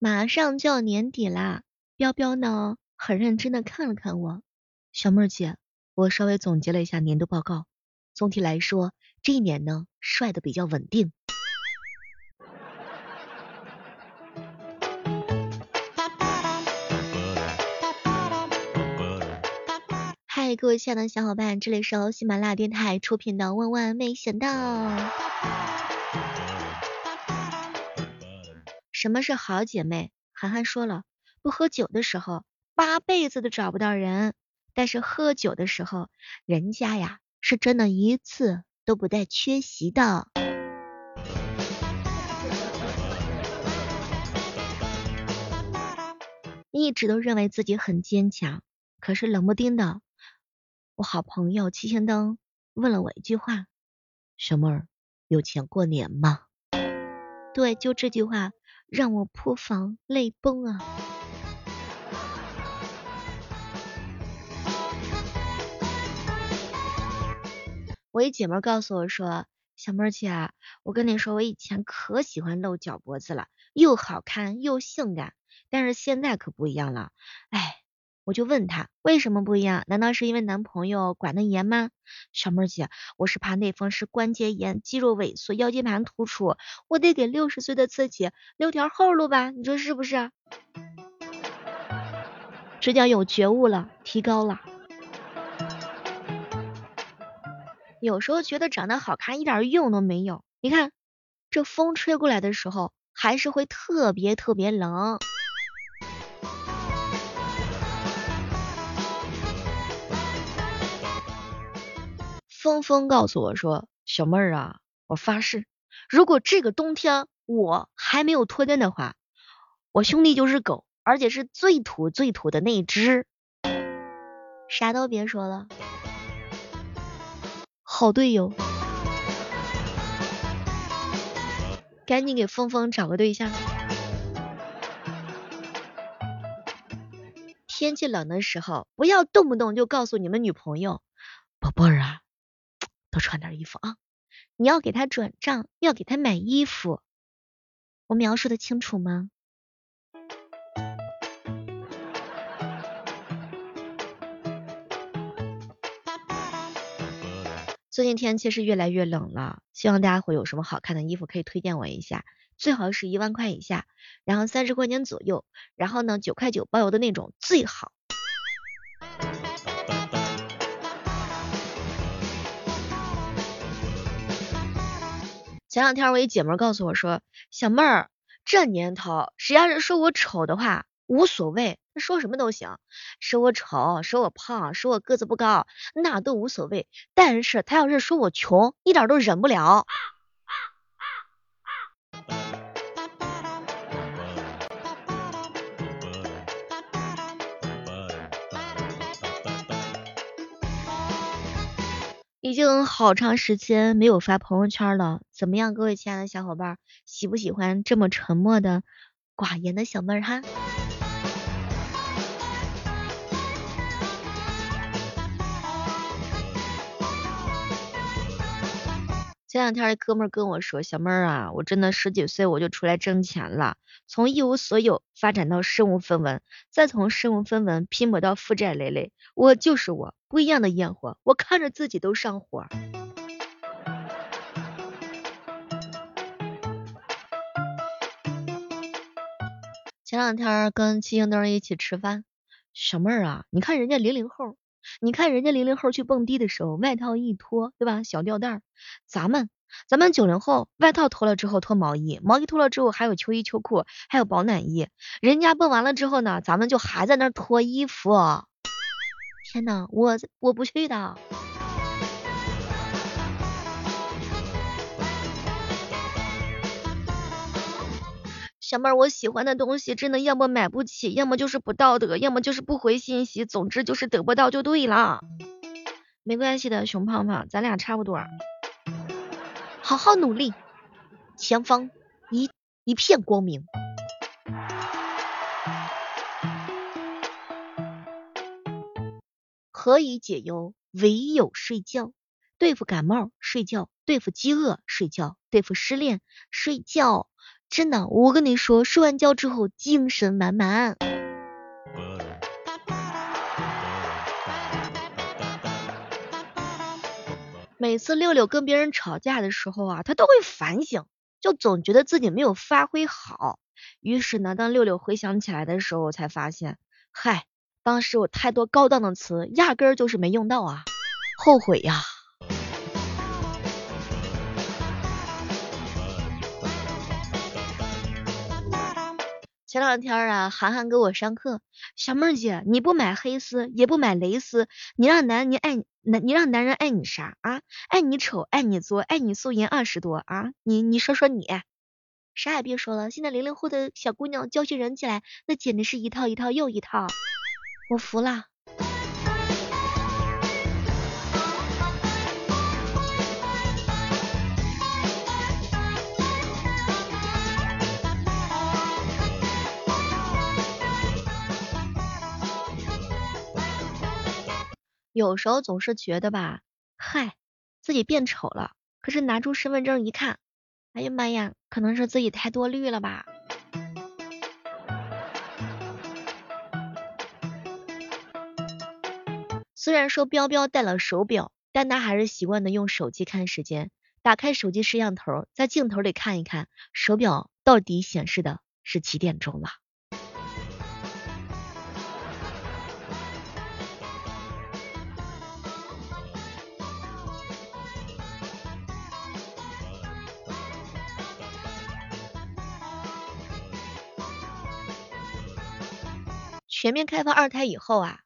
马上就要年底啦，彪彪呢很认真的看了看我，小妹儿姐，我稍微总结了一下年度报告，总体来说这一年呢帅的比较稳定。嗨，各位亲爱的小伙伴，这里是由喜马拉雅电台出品的《万万没想到》。什么是好姐妹？涵涵说了，不喝酒的时候，八辈子都找不到人；但是喝酒的时候，人家呀是真的一次都不带缺席的。一直都认为自己很坚强，可是冷不丁的。我好朋友七星灯问了我一句话：“小妹儿，有钱过年吗？”对，就这句话让我破防泪崩啊！我一姐妹告诉我说：“小妹儿姐，我跟你说，我以前可喜欢露脚脖子了，又好看又性感，但是现在可不一样了，哎。”我就问他为什么不一样？难道是因为男朋友管得严吗？小妹姐，我是怕内风湿关节炎、肌肉萎缩、腰间盘突出，我得给六十岁的自己留条后路吧？你说是不是？直接有觉悟了，提高了。有时候觉得长得好看一点用都没有。你看，这风吹过来的时候，还是会特别特别冷。峰峰告诉我说：“小妹儿啊，我发誓，如果这个冬天我还没有脱单的话，我兄弟就是狗，而且是最土最土的那只。啥都别说了，好队友，赶紧给峰峰找个对象。天气冷的时候，不要动不动就告诉你们女朋友，宝贝儿啊。”多穿点衣服啊！你要给他转账，要给他买衣服。我描述的清楚吗？最近天气是越来越冷了，希望大家会有什么好看的衣服可以推荐我一下，最好是一万块以下，然后三十块钱左右，然后呢九块九包邮的那种最好。前两天我一姐妹告诉我说，小妹儿，这年头谁要是说我丑的话无所谓，说什么都行，说我丑，说我胖，说我个子不高，那都无所谓。但是他要是说我穷，一点都忍不了。已经好长时间没有发朋友圈了，怎么样，各位亲爱的小伙伴，喜不喜欢这么沉默的寡言的小妹儿哈？前两天的哥们跟我说，小妹儿啊，我真的十几岁我就出来挣钱了，从一无所有发展到身无分文，再从身无分文拼搏到负债累累，我就是我，不一样的烟火，我看着自己都上火。前两天跟七星灯一起吃饭，小妹儿啊，你看人家零零后。你看人家零零后去蹦迪的时候，外套一脱，对吧？小吊带。咱们，咱们九零后，外套脱了之后脱毛衣，毛衣脱了之后还有秋衣秋裤，还有保暖衣。人家蹦完了之后呢，咱们就还在那脱衣服。天呐，我我不去的。小妹儿，我喜欢的东西真的要么买不起，要么就是不道德，要么就是不回信息，总之就是得不到就对了。没关系的，熊胖胖，咱俩差不多，好好努力，前方一一片光明。何以解忧？唯有睡觉。对付感冒，睡觉；对付饥饿，睡觉；对付失恋，睡觉。真的，我跟你说，睡完觉之后精神满满。每次六六跟别人吵架的时候啊，他都会反省，就总觉得自己没有发挥好。于是呢，当六六回想起来的时候，才发现，嗨，当时我太多高档的词，压根儿就是没用到啊，后悔呀。前两天啊，涵涵给我上课，小妹儿姐，你不买黑丝，也不买蕾丝，你让男你爱男，你让男人爱你啥啊？爱你丑，爱你作，爱你素颜二十多啊？你你说说你，啥也别说了，现在零零后的小姑娘教训人起来，那简直是一套一套又一套，我服了。有时候总是觉得吧，嗨，自己变丑了。可是拿出身份证一看，哎呀妈呀，可能是自己太多虑了吧。虽然说彪彪戴了手表，但他还是习惯的用手机看时间。打开手机摄像头，在镜头里看一看，手表到底显示的是几点钟了。全面开放二胎以后啊，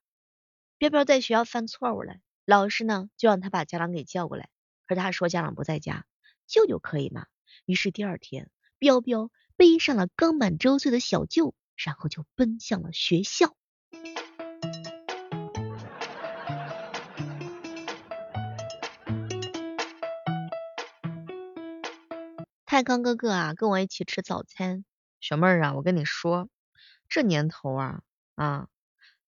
彪彪在学校犯错误了，老师呢就让他把家长给叫过来，可他说家长不在家，舅舅可以吗？于是第二天，彪彪背上了刚满周岁的小舅，然后就奔向了学校。泰康哥哥啊，跟我一起吃早餐。小妹儿啊，我跟你说，这年头啊。啊，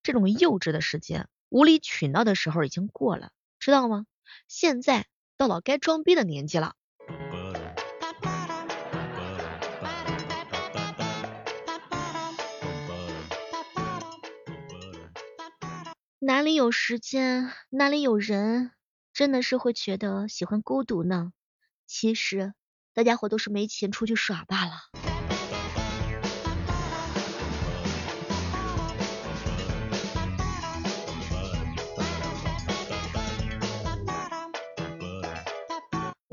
这种幼稚的时间、无理取闹的时候已经过了，知道吗？现在到了该装逼的年纪了。哪里有时间，哪里有人，真的是会觉得喜欢孤独呢。其实大家伙都是没钱出去耍罢了。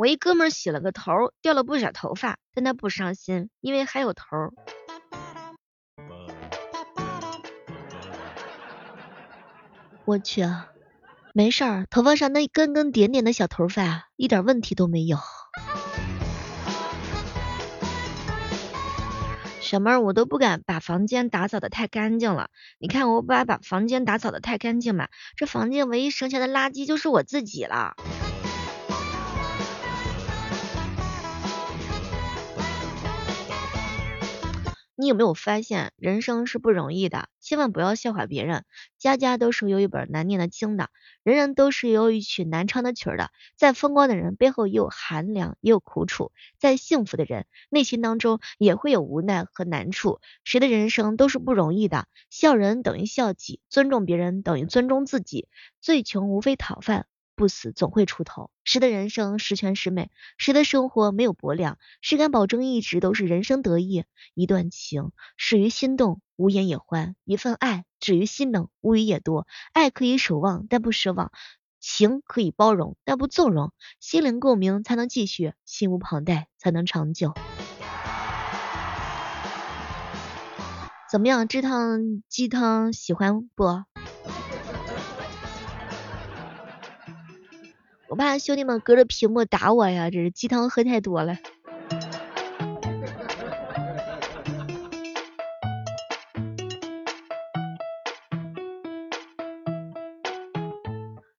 我一哥们儿洗了个头，掉了不少头发，但他不伤心，因为还有头。我去，没事儿，头发上那根根点点的小头发一点问题都没有。小妹儿，我都不敢把房间打扫的太干净了。你看我把把房间打扫的太干净嘛，这房间唯一剩下的垃圾就是我自己了。你有没有发现，人生是不容易的，千万不要笑话别人。家家都是有一本难念的经的，人人都是有一曲难唱的曲的。再风光的人背后也有寒凉，也有苦楚；再幸福的人内心当中也会有无奈和难处。谁的人生都是不容易的，笑人等于笑己，尊重别人等于尊重自己。最穷无非讨饭。不死总会出头，谁的人生十全十美，谁的生活没有薄凉，谁敢保证一直都是人生得意？一段情始于心动，无言也欢；一份爱止于心冷，无语也多。爱可以守望，但不奢望；情可以包容，但不纵容。心灵共鸣才能继续，心无旁贷才能长久。怎么样？这趟鸡汤喜欢不？我怕兄弟们隔着屏幕打我呀，这是鸡汤喝太多了。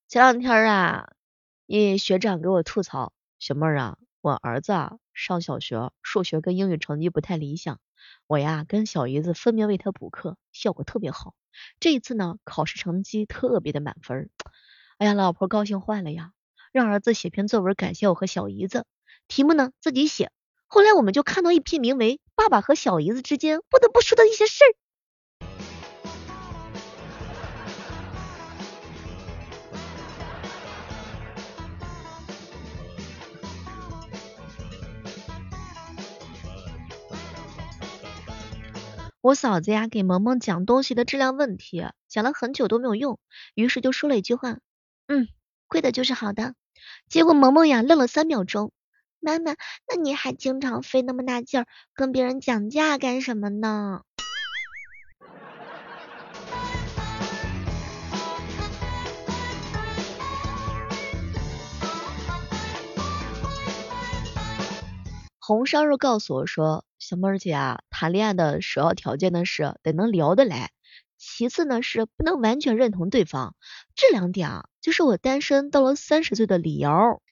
前两天啊，一学长给我吐槽，小妹儿啊，我儿子啊上小学，数学跟英语成绩不太理想，我呀跟小姨子分别为他补课，效果特别好。这一次呢，考试成绩特别的满分，哎呀，老婆高兴坏了呀。让儿子写篇作文感谢我和小姨子，题目呢自己写。后来我们就看到一篇名为《爸爸和小姨子之间不得不说的一些事儿》。我嫂子呀，给萌萌讲东西的质量问题，讲了很久都没有用，于是就说了一句话，嗯，贵的就是好的。结果萌萌呀愣了三秒钟，妈妈，那你还经常费那么大劲儿跟别人讲价干什么呢？红烧肉告诉我说。小妹儿姐啊，谈恋爱的首要条件呢是得能聊得来，其次呢是不能完全认同对方，这两点啊就是我单身到了三十岁的理由。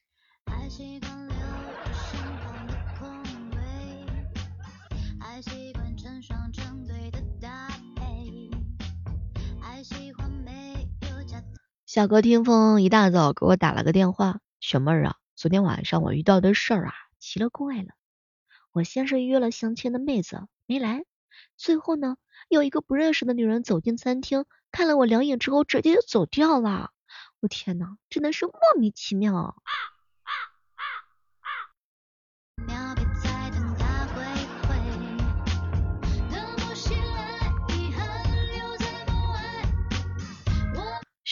小哥听风一大早给我打了个电话，小妹儿啊，昨天晚上我遇到的事儿啊奇了怪了。我先是约了相亲的妹子没来，最后呢，有一个不认识的女人走进餐厅，看了我两眼之后直接就走掉了。我天哪，真的是莫名其妙。啊啊啊啊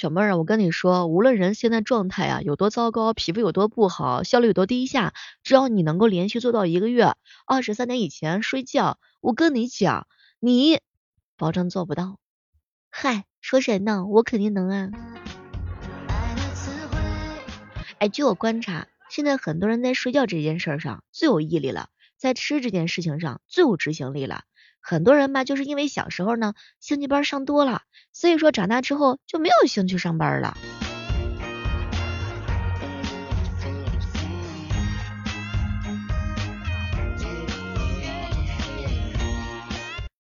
小妹儿啊，我跟你说，无论人现在状态啊有多糟糕，皮肤有多不好，效率有多低下，只要你能够连续做到一个月二十三点以前睡觉，我跟你讲，你保证做不到。嗨，说谁呢？我肯定能啊。哎，据我观察，现在很多人在睡觉这件事上最有毅力了，在吃这件事情上最有执行力了。很多人吧，就是因为小时候呢兴趣班上多了，所以说长大之后就没有兴趣上班了。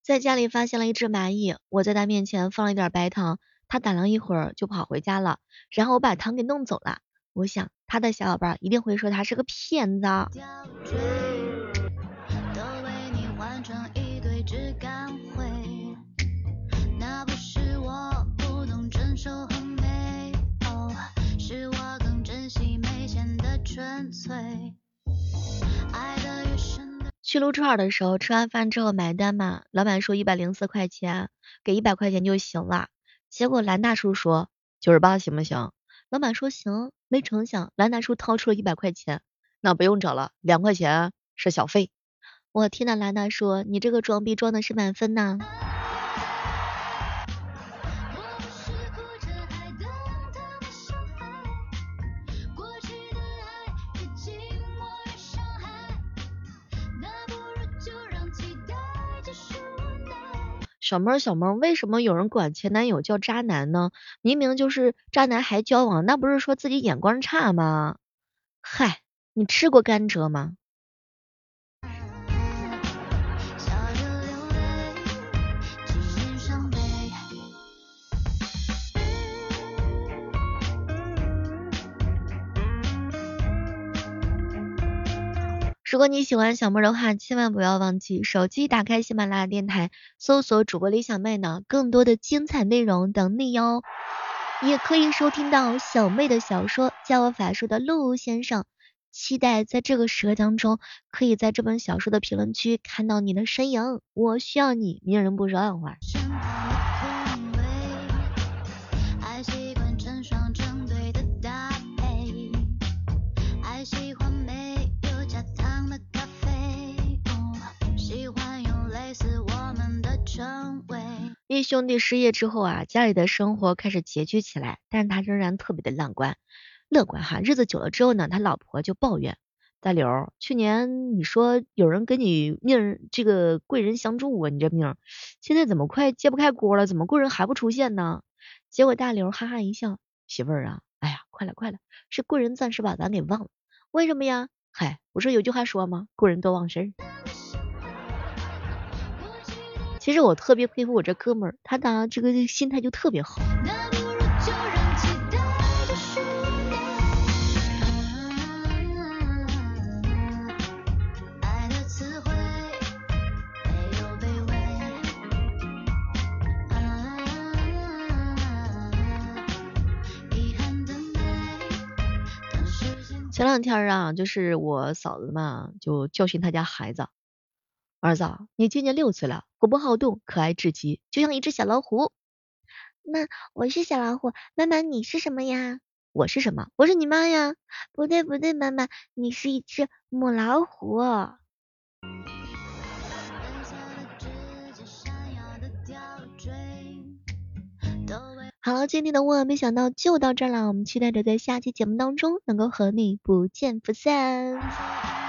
在家里发现了一只蚂蚁，我在它面前放了一点白糖，它打量一会儿就跑回家了，然后我把糖给弄走了。我想他的小伙伴一定会说他是个骗子。只敢回。那不是我不懂珍惜和美好，是我更珍惜没钱的纯粹。爱的越深去撸串的时候，吃完饭之后买单嘛，老板说一百零四块钱，给一百块钱就行了。结果蓝大叔说九十八行不行？老板说行，没成想蓝大叔掏出了一百块钱，那不用找了，两块钱是小费。我听到兰娜说，你这个装逼装的是满分呐。小妹儿，小妹儿，为什么有人管前男友叫渣男呢？明明就是渣男还交往，那不是说自己眼光差吗？嗨，你吃过甘蔗吗？如果你喜欢小妹的话，千万不要忘记手机打开喜马拉雅电台，搜索主播李小妹呢，更多的精彩内容等你哟。也可以收听到小妹的小说《教我法术的陆先生》，期待在这个时刻当中，可以在这本小说的评论区看到你的身影。我需要你，明人不说暗话。一兄弟失业之后啊，家里的生活开始拮据起来，但是他仍然特别的乐观，乐观哈。日子久了之后呢，他老婆就抱怨大刘，去年你说有人跟你命这个贵人相助啊，你这命现在怎么快揭不开锅了？怎么贵人还不出现呢？结果大刘哈哈一笑，媳妇儿啊，哎呀，快了快了，是贵人暂时把咱给忘了。为什么呀？嗨，不是有句话说吗？贵人多忘事儿。其实我特别佩服我这哥们儿，他呢这个心态就特别好。前两天啊，就是我嫂子嘛，就教训他家孩子，儿子，你今年六岁了，活泼好动，可爱至极，就像一只小老虎。那我是小老虎，妈妈你是什么呀？我是什么？我是你妈呀。不对不对，妈妈，你是一只母老虎。好了，今天的万万没想到就到这儿了，我们期待着在下期节目当中能够和你不见不散。